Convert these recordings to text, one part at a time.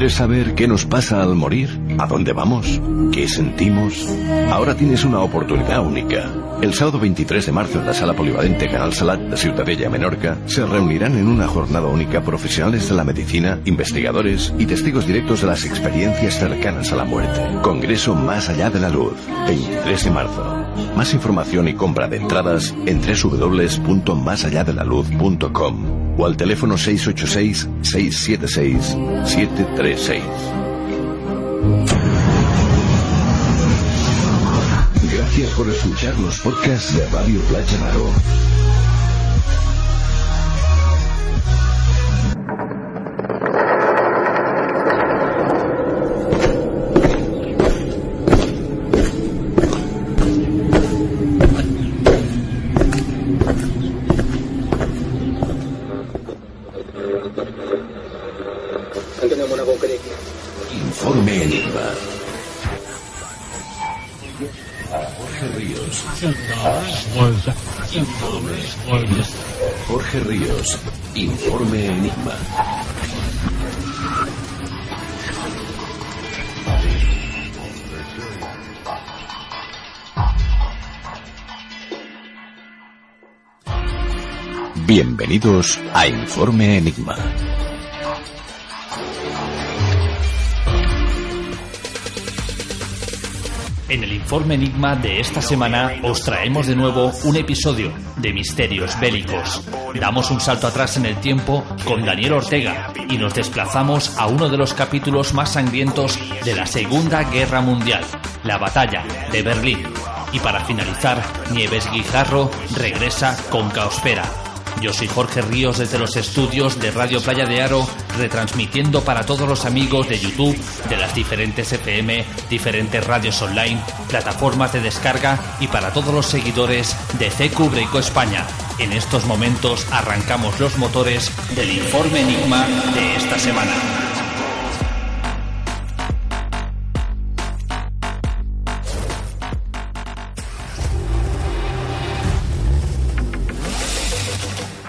¿Quieres saber qué nos pasa al morir? ¿A dónde vamos? ¿Qué sentimos? Ahora tienes una oportunidad única. El sábado 23 de marzo en la sala polivalente Canal Salat de Ciutadella, Menorca, se reunirán en una jornada única profesionales de la medicina, investigadores y testigos directos de las experiencias cercanas a la muerte. Congreso Más Allá de la Luz, 23 de marzo. Más información y compra de entradas en www.másalladelaluz.com o al teléfono 686-676-736. Gracias por escuchar los podcasts de Radio Playa Maro. Informe Enigma. Jorge Ríos. Jorge Ríos. Informe Enigma. Bienvenidos a Informe Enigma. En el informe Enigma de esta semana os traemos de nuevo un episodio de Misterios Bélicos. Damos un salto atrás en el tiempo con Daniel Ortega y nos desplazamos a uno de los capítulos más sangrientos de la Segunda Guerra Mundial, la batalla de Berlín. Y para finalizar, Nieves Guijarro regresa con Caospera. Yo soy Jorge Ríos desde los estudios de Radio Playa de Aro, retransmitiendo para todos los amigos de YouTube, de las diferentes FM, diferentes radios online, plataformas de descarga y para todos los seguidores de CQ Breco España. En estos momentos arrancamos los motores del informe Enigma de esta semana.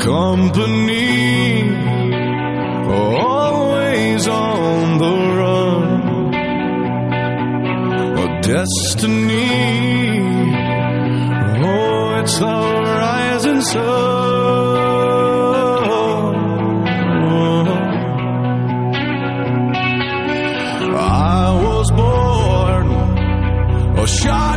Company always on the run. A destiny. Oh, it's the rising sun. I was born a shotgun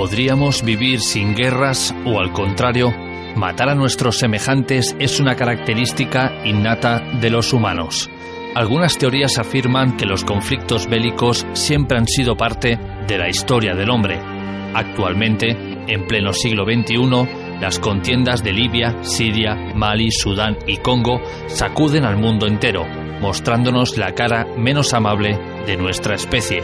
¿Podríamos vivir sin guerras o al contrario, matar a nuestros semejantes es una característica innata de los humanos? Algunas teorías afirman que los conflictos bélicos siempre han sido parte de la historia del hombre. Actualmente, en pleno siglo XXI, las contiendas de Libia, Siria, Mali, Sudán y Congo sacuden al mundo entero, mostrándonos la cara menos amable de nuestra especie.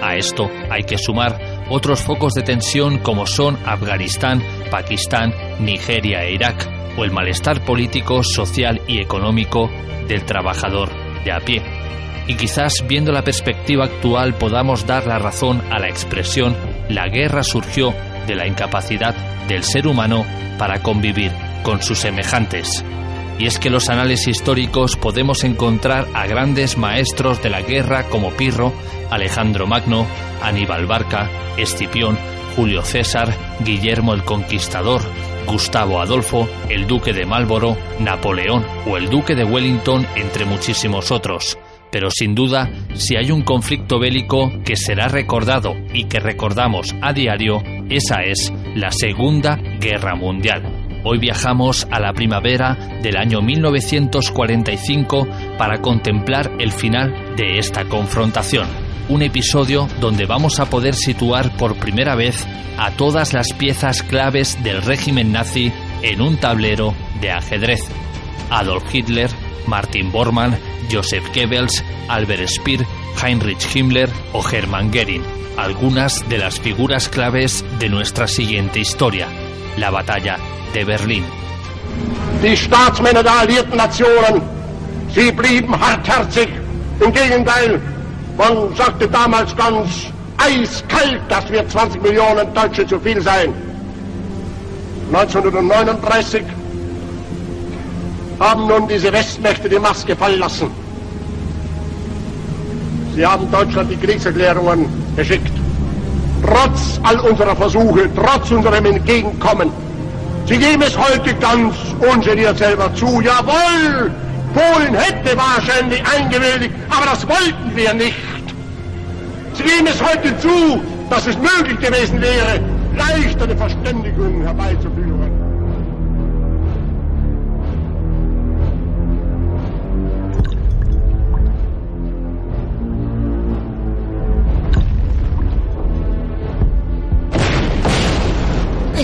A esto hay que sumar otros focos de tensión como son Afganistán, Pakistán, Nigeria e Irak, o el malestar político, social y económico del trabajador de a pie. Y quizás viendo la perspectiva actual podamos dar la razón a la expresión la guerra surgió de la incapacidad del ser humano para convivir con sus semejantes. Y es que los anales históricos podemos encontrar a grandes maestros de la guerra como Pirro, Alejandro Magno, Aníbal Barca, Escipión, Julio César, Guillermo el Conquistador, Gustavo Adolfo, el Duque de Marlborough, Napoleón o el Duque de Wellington, entre muchísimos otros. Pero sin duda, si hay un conflicto bélico que será recordado y que recordamos a diario, esa es la Segunda Guerra Mundial. Hoy viajamos a la primavera del año 1945 para contemplar el final de esta confrontación. Un episodio donde vamos a poder situar por primera vez a todas las piezas claves del régimen nazi en un tablero de ajedrez. Adolf Hitler, Martin Bormann, Joseph Goebbels, Albert Speer, Heinrich Himmler o Hermann Göring, algunas de las figuras claves de nuestra siguiente historia, la batalla de Berlín. Die Staatsmänner der alliierten Nationen, sie blieben hartherzig. Im Gegenteil, man sagte damals ganz eiskalt, dass wir 20 Millionen Deutsche zu viel seien. 1939 haben nun diese Westmächte die Maske fallen lassen. Sie haben Deutschland die Kriegserklärungen geschickt. Trotz all unserer Versuche, trotz unserem Entgegenkommen, Sie geben es heute ganz ungeniert selber zu. Jawohl, Polen hätte wahrscheinlich eingewilligt, aber das wollten wir nicht. Sie geben es heute zu, dass es möglich gewesen wäre, leicht eine Verständigung herbeizuführen.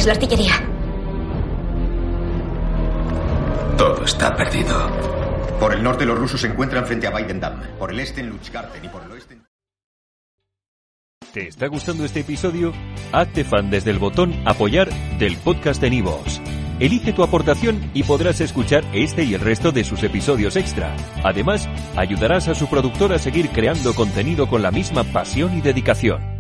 Es la artillería. Todo está perdido. Por el norte los rusos se encuentran frente a Weidendam, por el este en Luchgarten y por el oeste en... ¿Te está gustando este episodio? Hazte fan desde el botón apoyar del podcast de Nivos. Elige tu aportación y podrás escuchar este y el resto de sus episodios extra. Además, ayudarás a su productor a seguir creando contenido con la misma pasión y dedicación.